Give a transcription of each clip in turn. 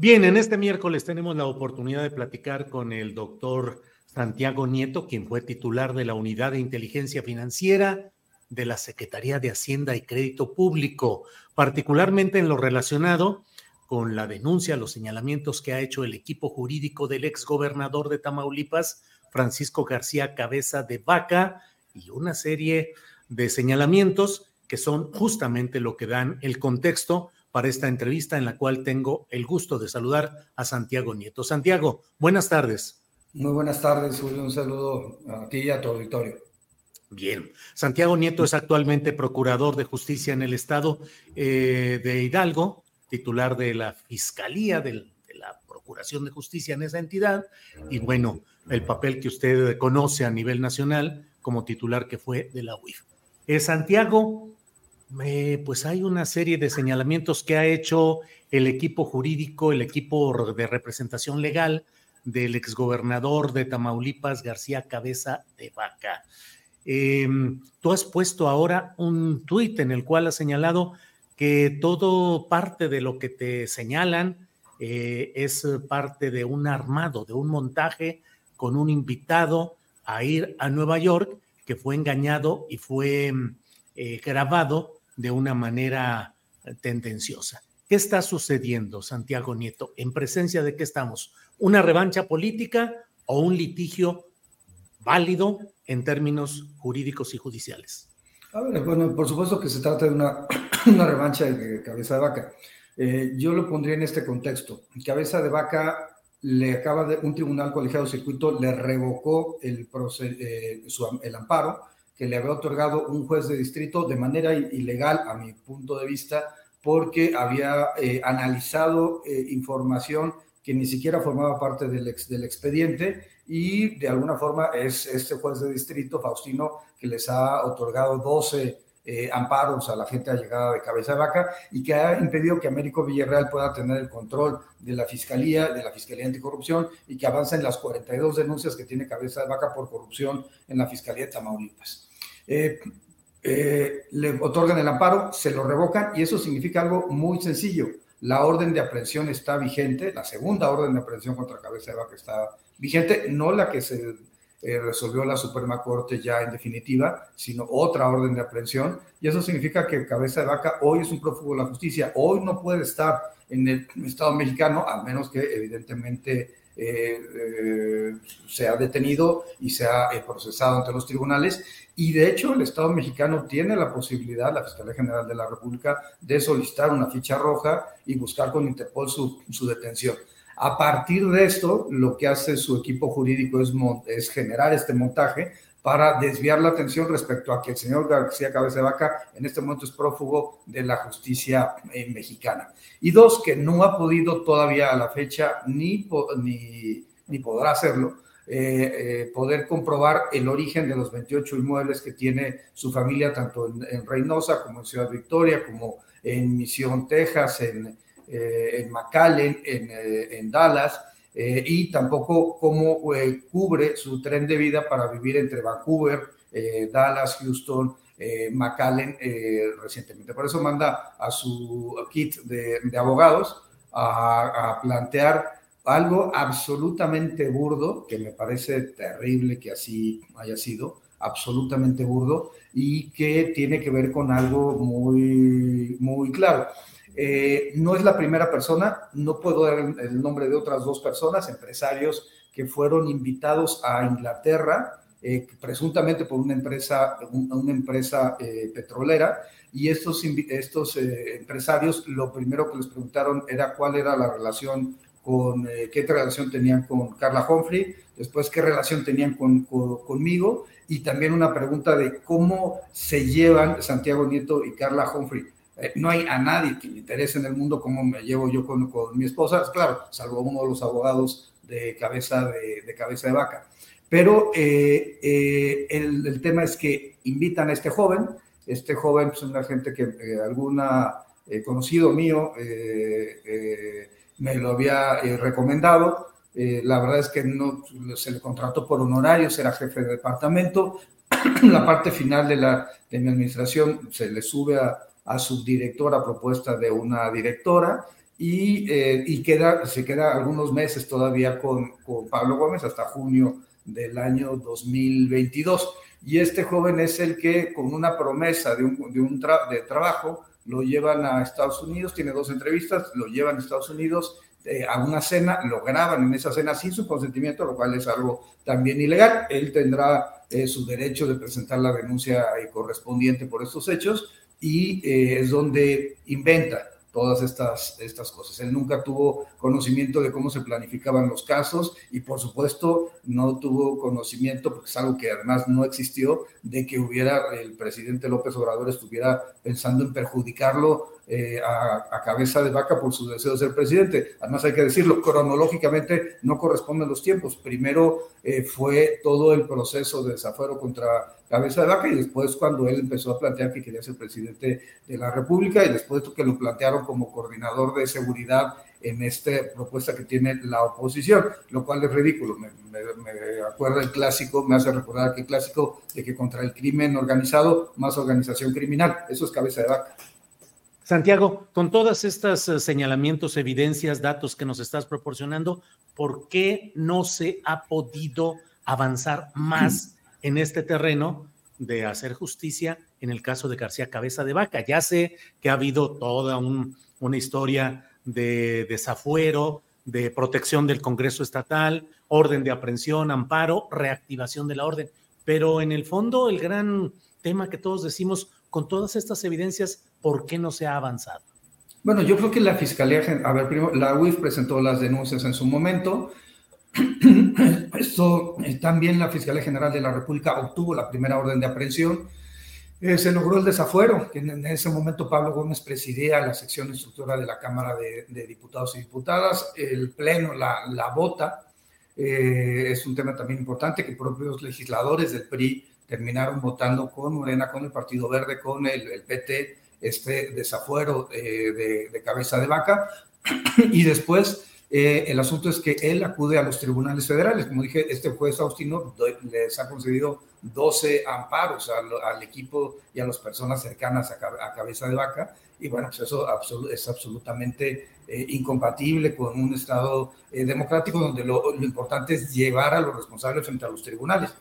Bien, en este miércoles tenemos la oportunidad de platicar con el doctor Santiago Nieto, quien fue titular de la Unidad de Inteligencia Financiera de la Secretaría de Hacienda y Crédito Público, particularmente en lo relacionado con la denuncia, los señalamientos que ha hecho el equipo jurídico del exgobernador de Tamaulipas, Francisco García Cabeza de Vaca, y una serie de señalamientos que son justamente lo que dan el contexto para esta entrevista en la cual tengo el gusto de saludar a Santiago Nieto. Santiago, buenas tardes. Muy buenas tardes, Julio. Un saludo a ti y a tu auditorio. Bien, Santiago Nieto es actualmente procurador de justicia en el estado eh, de Hidalgo, titular de la Fiscalía de la Procuración de Justicia en esa entidad, y bueno, el papel que usted conoce a nivel nacional como titular que fue de la UIF. Eh, Santiago, pues hay una serie de señalamientos que ha hecho el equipo jurídico, el equipo de representación legal del exgobernador de Tamaulipas, García Cabeza de Vaca. Em, tú has puesto ahora un tuit en el cual has señalado que todo parte de lo que te señalan eh, es parte de un armado, de un montaje con un invitado a ir a Nueva York que fue engañado y fue eh, grabado de una manera eh, tendenciosa. ¿Qué está sucediendo, Santiago Nieto? ¿En presencia de qué estamos? ¿Una revancha política o un litigio válido en términos jurídicos y judiciales? Bueno, por supuesto que se trata de una, revancha de cabeza de vaca. Eh, yo lo pondría en este contexto. Cabeza de vaca le acaba de, un tribunal colegiado circuito le revocó el, eh, el amparo que le había otorgado un juez de distrito de manera ilegal, a mi punto de vista, porque había eh, analizado eh, información que ni siquiera formaba parte del, ex, del expediente y de alguna forma es este juez de distrito, Faustino, que les ha otorgado 12 eh, amparos a la gente allegada de cabeza de vaca y que ha impedido que Américo Villarreal pueda tener el control de la Fiscalía, de la Fiscalía Anticorrupción y que avancen las 42 denuncias que tiene cabeza de vaca por corrupción en la Fiscalía de Tamaulipas. Eh, eh, le otorgan el amparo, se lo revocan y eso significa algo muy sencillo. La orden de aprehensión está vigente, la segunda orden de aprehensión contra Cabeza de Vaca está vigente, no la que se eh, resolvió la Suprema Corte ya en definitiva, sino otra orden de aprehensión. Y eso significa que Cabeza de Vaca hoy es un prófugo de la justicia. Hoy no puede estar en el Estado mexicano, a menos que evidentemente eh, eh, sea detenido y sea procesado ante los tribunales. Y de hecho, el Estado mexicano tiene la posibilidad, la Fiscalía General de la República, de solicitar una ficha roja y buscar con Interpol su, su detención. A partir de esto, lo que hace su equipo jurídico es, es generar este montaje para desviar la atención respecto a que el señor García Cabeza de Vaca en este momento es prófugo de la justicia eh, mexicana. Y dos, que no ha podido todavía a la fecha ni, ni, ni podrá hacerlo, eh, eh, poder comprobar el origen de los 28 inmuebles que tiene su familia, tanto en, Reynosa como en Ciudad Victoria, como en Misión, Texas, en, en McAllen, en, en Dallas, eh, y tampoco cómo cubre su tren de vida para vivir entre Vancouver, Dallas, Houston, McAllen recientemente. Por eso manda a su kit de, de abogados a, a, plantear algo absolutamente burdo, que me parece terrible que así haya sido, absolutamente burdo, y que tiene que ver con algo muy, muy claro. Eh, no es la primera persona, no puedo dar el nombre de otras dos personas, empresarios que fueron invitados a Inglaterra, eh, presuntamente por una empresa, una empresa eh, petrolera, y estos, empresarios lo primero que les preguntaron era cuál era la relación con, qué relación tenían con Carla Humphrey, después qué relación tenían con, conmigo, y también una pregunta de cómo se llevan Santiago Nieto y Carla Humphrey eh, no hay a nadie que le interese en el mundo cómo me llevo yo con, mi esposa, claro, salvo uno de los abogados de cabeza de, cabeza de vaca. Pero eh, eh, el, tema es que invitan a este joven, este joven es pues, una gente que alguna conocido mío me lo había recomendado, la verdad es que no se le contrató por honorarios, era jefe de departamento. la parte final de, la, de mi administración se le sube a, a subdirectora a propuesta de una directora y, eh, y queda, se queda algunos meses todavía con, con, Pablo Gómez hasta junio del año 2022. Y este joven es el que con una promesa de un, de un de trabajo lo llevan a Estados Unidos, tiene dos entrevistas, lo llevan a Estados Unidos eh, a una cena, lo graban en esa cena sin su consentimiento, lo cual es algo también ilegal. Él tendrá eh, su derecho de presentar la denuncia correspondiente por estos hechos, y eh, es donde inventa todas estas, estas cosas. Él nunca tuvo conocimiento de cómo se planificaban los casos y por supuesto no tuvo conocimiento, porque es algo que además no existió, de que hubiera el presidente López Obrador estuviera pensando en perjudicarlo eh, a, cabeza de vaca por su deseo de ser presidente. Además hay que decirlo, cronológicamente no corresponden los tiempos. Primero eh, fue todo el proceso de desafuero contra cabeza de vaca y después cuando él empezó a plantear que quería ser presidente de la República y después que lo plantearon como coordinador de seguridad en esta propuesta que tiene la oposición, lo cual es ridículo. Me, me, acuerdo el clásico, me hace recordar que el clásico de que contra el crimen organizado, más organización criminal, eso es cabeza de vaca. Santiago, con todas estas eh, señalamientos, evidencias, datos que nos estás proporcionando, ¿por qué no se ha podido avanzar más en este terreno de hacer justicia en el caso de García Cabeza de Vaca? Ya sé que ha habido toda una historia de desafuero, de protección del Congreso Estatal, orden de aprehensión, amparo, reactivación de la orden, pero en el fondo el gran tema que todos decimos, con todas estas evidencias, ¿por qué no se ha avanzado? Bueno, yo creo que la Fiscalía, a ver, primero, la UIF presentó las denuncias en su momento. Esto, eh, también la Fiscalía General de la República obtuvo la primera orden de aprehensión. Eh, se logró el desafuero, que en, ese momento Pablo Gómez presidía la sección instructora de la Cámara de, Diputados y Diputadas. El Pleno la, la vota. Eh, es un tema también importante que propios legisladores del PRI terminaron votando con Morena, con el Partido Verde, con el, PT, este desafuero eh, de, cabeza de vaca. y después eh, el asunto es que él acude a los tribunales federales. Como dije, este juez Austino les ha concedido 12 amparos al, equipo y a las personas cercanas a, cabeza de vaca y bueno, pues eso es absolutamente eh, incompatible con un Estado eh, democrático donde lo, importante es llevar a los responsables frente a los tribunales.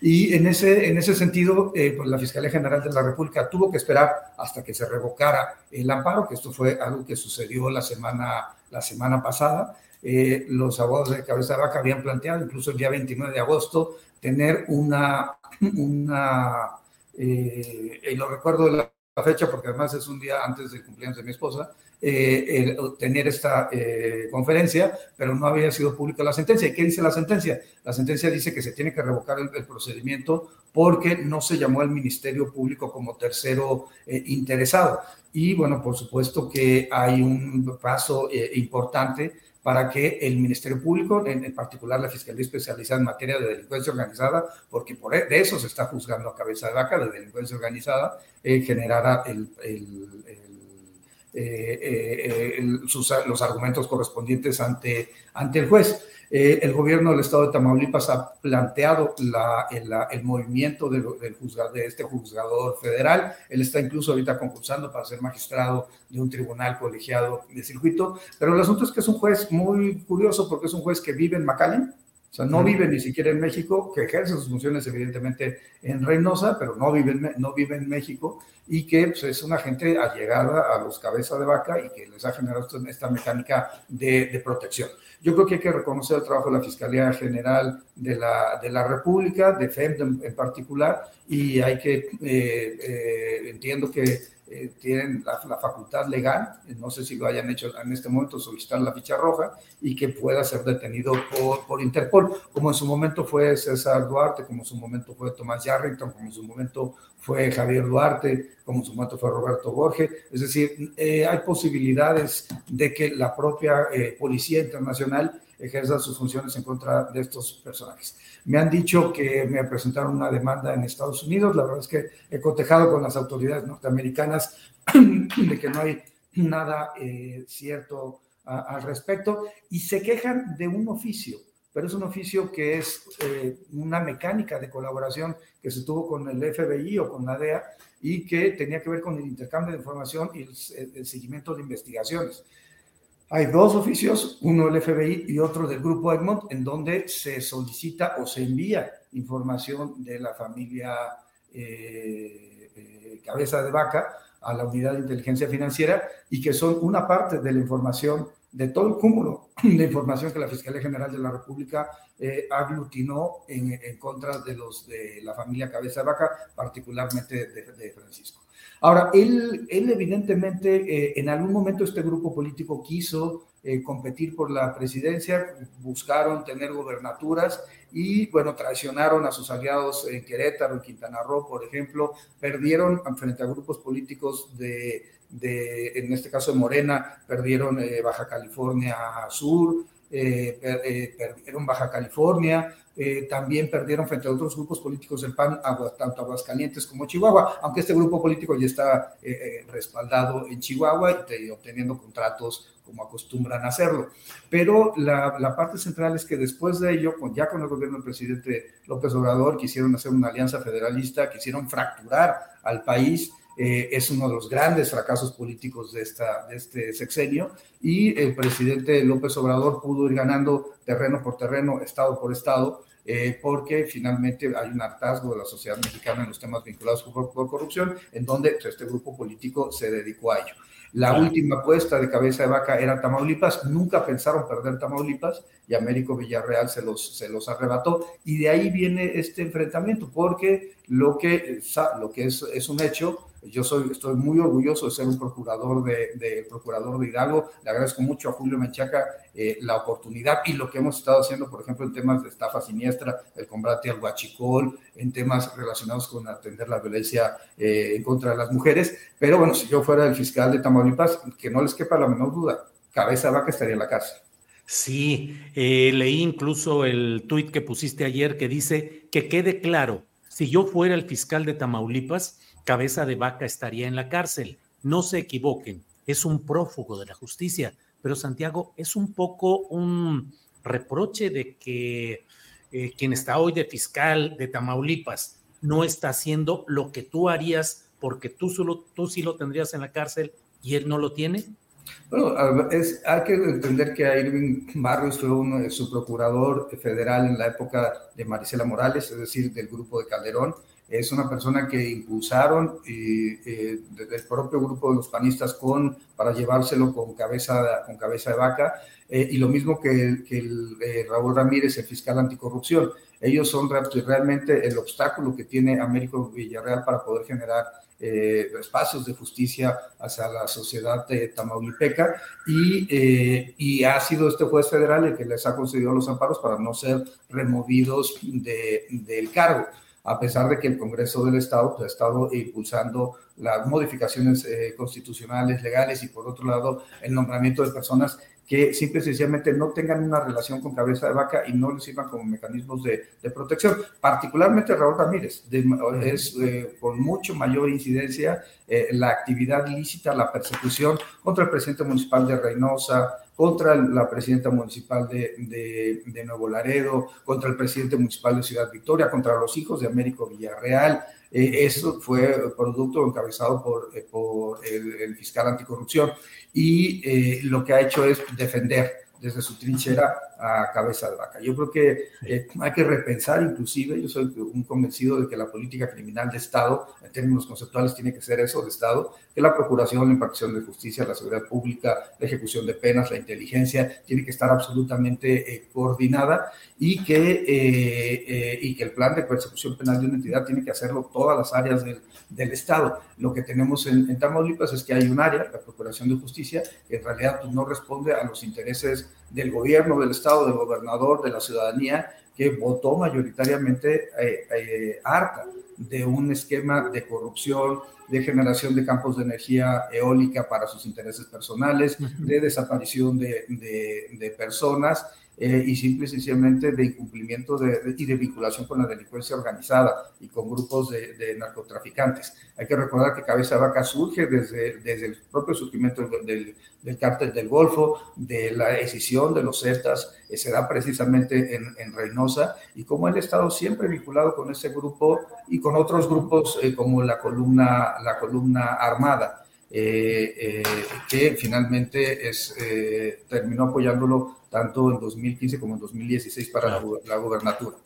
Y en ese, en ese sentido, eh, pues la Fiscalía General de la República tuvo que esperar hasta que se revocara el amparo, que esto fue algo que sucedió la semana, la semana pasada. los abogados de Cabeza de Vaca habían planteado, incluso el día 29 de agosto, tener una, una y lo recuerdo la fecha porque además es un día antes del cumpleaños de mi esposa, eh, tener esta eh, conferencia, pero no había sido pública la sentencia. ¿Y qué dice la sentencia? La sentencia dice que se tiene que revocar el, procedimiento porque no se llamó al Ministerio Público como tercero eh, interesado. Y bueno, por supuesto que hay un paso importante para que el Ministerio Público, en, particular la Fiscalía Especializada en materia de delincuencia organizada, porque por e, de eso se está juzgando a cabeza de vaca, de delincuencia organizada, generara el eh, eh, eh, los argumentos correspondientes ante, ante el juez. el gobierno del estado de Tamaulipas ha planteado la, el, movimiento del, de este juzgador federal. Él está incluso ahorita concursando para ser magistrado de un tribunal colegiado de circuito. Pero el asunto es que es un juez muy curioso porque es un juez que vive en McAllen, o sea, no vive ni siquiera en México, que ejerce sus funciones evidentemente en Reynosa, pero no vive en, no vive en México y que pues, es una gente allegada a los cabezas de vaca y que les ha generado esta mecánica de, de, protección. Yo creo que hay que reconocer el trabajo de la Fiscalía General de la, de la República, de FEM en, particular, y hay que, eh, eh, entiendo que eh, tienen la, facultad legal, no sé si lo hayan hecho en este momento, solicitar la ficha roja y que pueda ser detenido por, por Interpol, como en su momento fue César Duarte, como en su momento fue Tomás Yarrington, como en su momento fue Javier Duarte, como en su momento fue Roberto Borges. Es decir, eh, hay posibilidades de que la propia eh, Policía Internacional ejerza sus funciones en contra de estos personajes. Me han dicho que me presentaron una demanda en Estados Unidos. La verdad es que he cotejado con las autoridades norteamericanas de que no hay nada eh, cierto al respecto y se quejan de un oficio, pero es un oficio que es eh, una mecánica de colaboración que se tuvo con el FBI o con la DEA y que tenía que ver con el intercambio de información y el seguimiento de investigaciones. Hay dos oficios, uno del FBI y otro del Grupo Egmont, en donde se solicita o se envía información de la familia eh, eh, Cabeza de Vaca a la Unidad de Inteligencia Financiera y que son una parte de la información, de todo el cúmulo de información que la Fiscalía General de la República eh, aglutinó en, contra de los de la familia Cabeza de Vaca, particularmente de Francisco. Ahora, él, él evidentemente, eh, en algún momento este grupo político quiso eh, competir por la presidencia, buscaron tener gobernaturas y, bueno, traicionaron a sus aliados en Querétaro, en Quintana Roo, por ejemplo, perdieron frente a grupos políticos de, de en este caso de Morena, perdieron eh, Baja California Sur, perdieron Baja California, eh, también perdieron frente a otros grupos políticos del PAN, tanto Aguascalientes como Chihuahua, aunque este grupo político ya está eh, eh, respaldado en Chihuahua y obteniendo contratos como acostumbran hacerlo. Pero la, la, parte central es que después de ello, con, ya con el gobierno del presidente López Obrador, quisieron hacer una alianza federalista, quisieron fracturar al país. Es uno de los grandes fracasos políticos de, esta, de este sexenio y el presidente López Obrador pudo ir ganando terreno por terreno, estado por estado, eh, porque finalmente hay un hartazgo de la sociedad mexicana en los temas vinculados por, corrupción, en donde este grupo político se dedicó a ello. La última apuesta de cabeza de vaca era Tamaulipas, nunca pensaron perder Tamaulipas y Américo Villarreal se los, se los arrebató. Y de ahí viene este enfrentamiento, porque lo que, lo que es, es un hecho yo soy, estoy muy orgulloso de ser un procurador de, procurador de Hidalgo. Le agradezco mucho a Julio Menchaca eh, la oportunidad y lo que hemos estado haciendo, por ejemplo, en temas de estafa siniestra, el combate al guachicol, en temas relacionados con atender la violencia eh, en contra de las mujeres. Pero bueno, si yo fuera el fiscal de Tamaulipas, que no les quepa la menor duda, cabeza vaca estaría en la cárcel. Sí, eh, leí incluso el tuit que pusiste ayer que dice que quede claro, si yo fuera el fiscal de Tamaulipas, cabeza de vaca estaría en la cárcel. No se equivoquen, es un prófugo de la justicia, pero Santiago es un poco un reproche de que eh, quien está hoy de fiscal de Tamaulipas no está haciendo lo que tú harías porque tú, solo, tú sí lo tendrías en la cárcel y él no lo tiene? Bueno, es, hay que entender que Irving Barrios fue uno, su procurador federal en la época de Marisela Morales, es decir, del grupo de Calderón. Es una persona que impulsaron y, eh, el propio grupo de los panistas con, para llevárselo con cabeza, con cabeza de vaca. Eh, y lo mismo que, el, eh, Raúl Ramírez, el fiscal anticorrupción. Ellos son realmente el obstáculo que tiene Américo Villarreal para poder generar eh, espacios de justicia hacia la sociedad de tamaulipeca y, eh, y, ha sido este juez federal el que les ha concedido los amparos para no ser removidos de, del cargo a pesar de que el Congreso del Estado pues, ha estado impulsando las modificaciones eh, constitucionales, legales y por otro lado el nombramiento de personas que simple y sencillamente no tengan una relación con cabeza de vaca y no les sirvan como mecanismos de, protección. Particularmente Raúl Ramírez, es eh, con mucho mayor incidencia eh, la actividad ilícita, la persecución contra el presidente municipal de Reynosa, contra la presidenta municipal de, de, Nuevo Laredo, contra el presidente municipal de Ciudad Victoria, contra los hijos de Américo Villarreal. Eh, eso fue producto encabezado por, por el, fiscal anticorrupción. Y eh, lo que ha hecho es defender desde su trinchera a cabeza de vaca. Yo creo que eh, hay que repensar inclusive, yo soy un convencido de que la política criminal de Estado, en términos conceptuales, tiene que ser eso de Estado, que la procuración, la impartición de justicia, la seguridad pública, la ejecución de penas, la inteligencia, tiene que estar absolutamente eh, coordinada y que, eh, y que el plan de persecución penal de una entidad tiene que hacerlo todas las áreas del, del Estado. Lo que tenemos en, en, Tamaulipas es que hay un área, la Procuración de Justicia, que en realidad pues, no responde a los intereses del gobierno del Estado, del gobernador, de la ciudadanía, que votó mayoritariamente eh, eh, harta de un esquema de corrupción, de generación de campos de energía eólica para sus intereses personales, de desaparición de, de personas eh, y simple y sencillamente de incumplimiento de, y de vinculación con la delincuencia organizada y con grupos de, narcotraficantes. Hay que recordar que Cabeza de Vaca surge desde, desde el propio surgimiento del, del cártel del Golfo, de la decisión de los Zetas, eh, se da precisamente en, en, Reynosa, y como él ha estado siempre vinculado con ese grupo y con otros grupos eh, como la columna, la columna armada. Que finalmente es, terminó apoyándolo tanto en 2015 como en 2016 para la, la gobernatura.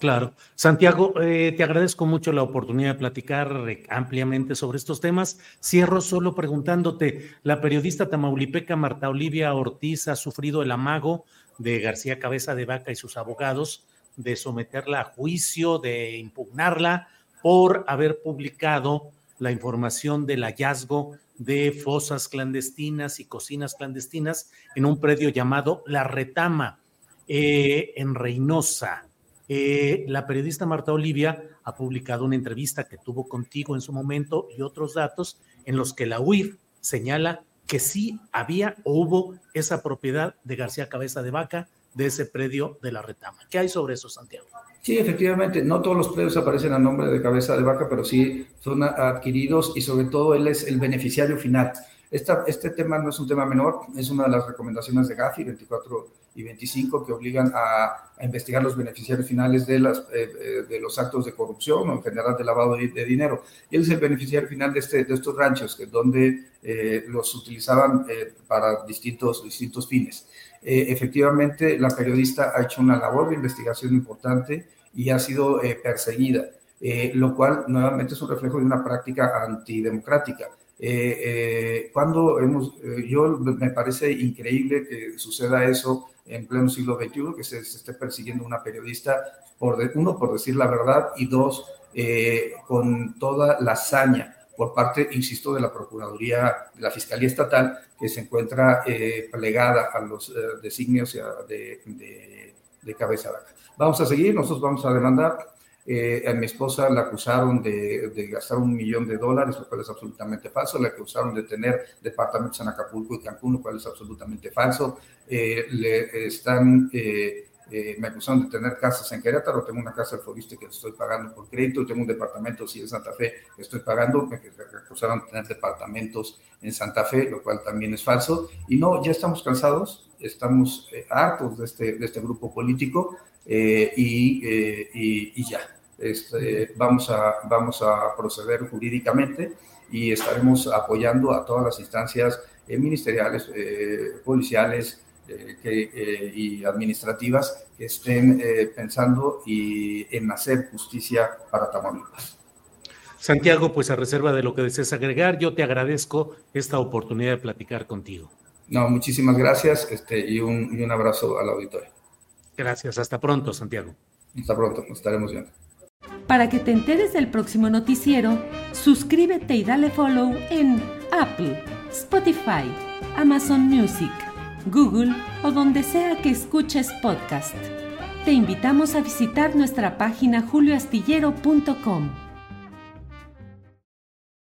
Claro. Santiago, eh, te agradezco mucho la oportunidad de platicar eh, ampliamente sobre estos temas. Cierro solo preguntándote, la periodista tamaulipeca Marta Olivia Ortiz ha sufrido el amago de García Cabeza de Vaca y sus abogados de someterla a juicio, de impugnarla por haber publicado la información del hallazgo de fosas clandestinas y cocinas clandestinas en un predio llamado La Retama, eh, en Reynosa. Eh, la periodista Marta Olivia ha publicado una entrevista que tuvo contigo en su momento y otros datos en los que la UIF señala que sí había o hubo esa propiedad de García Cabeza de Vaca de ese predio de la retama. ¿Qué hay sobre eso, Santiago? Sí, efectivamente, no todos los predios aparecen a nombre de cabeza de vaca, pero sí son adquiridos y sobre todo él es el beneficiario final. Esta, este tema no es un tema menor, es una de las recomendaciones de Gafi 24 y 25 que obligan a, investigar los beneficiarios finales de, las, eh, eh, de los actos de corrupción o en general de lavado de, dinero. Él es el beneficiario final de, este, de estos ranchos, que, donde eh, los utilizaban para distintos, distintos fines. Eh, efectivamente la periodista ha hecho una labor de investigación importante y ha sido eh, perseguida, eh, lo cual nuevamente es un reflejo de una práctica antidemocrática. cuando hemos, yo me parece increíble que suceda eso en pleno siglo XXI, que se, esté persiguiendo una periodista, por uno, por decir la verdad, y dos, con toda la hazaña por parte, insisto, de la Procuraduría, de la Fiscalía Estatal, que se encuentra eh, plegada a los eh, designios de, de, cabeza vaca. Vamos a seguir, nosotros vamos a demandar. Eh, a mi esposa la acusaron de, de, gastar un millón de dólares, lo cual es absolutamente falso. La acusaron de tener departamentos en Acapulco y Cancún, lo cual es absolutamente falso. le están eh, me acusaron de tener casas en Querétaro, tengo una casa de que estoy pagando por crédito, tengo un departamento sí en Santa Fe que estoy pagando, me acusaron de tener departamentos en Santa Fe, lo cual también es falso. Y no, ya estamos cansados, estamos eh, hartos de este, de este grupo político eh, y, y, y, ya. Este, vamos, a, vamos a proceder jurídicamente y estaremos apoyando a todas las instancias ministeriales, policiales y administrativas que estén pensando y en hacer justicia para Tamaulipas. Santiago, pues a reserva de lo que desees agregar, yo te agradezco esta oportunidad de platicar contigo. No, muchísimas gracias este, y, un, y un abrazo al auditorio. Gracias, hasta pronto, Santiago. Hasta pronto, nos estaremos viendo. Para que te enteres del próximo noticiero, suscríbete y dale follow en Apple, Spotify, Amazon Music, Google o donde sea que escuches podcast. Te invitamos a visitar nuestra página julioastillero.com.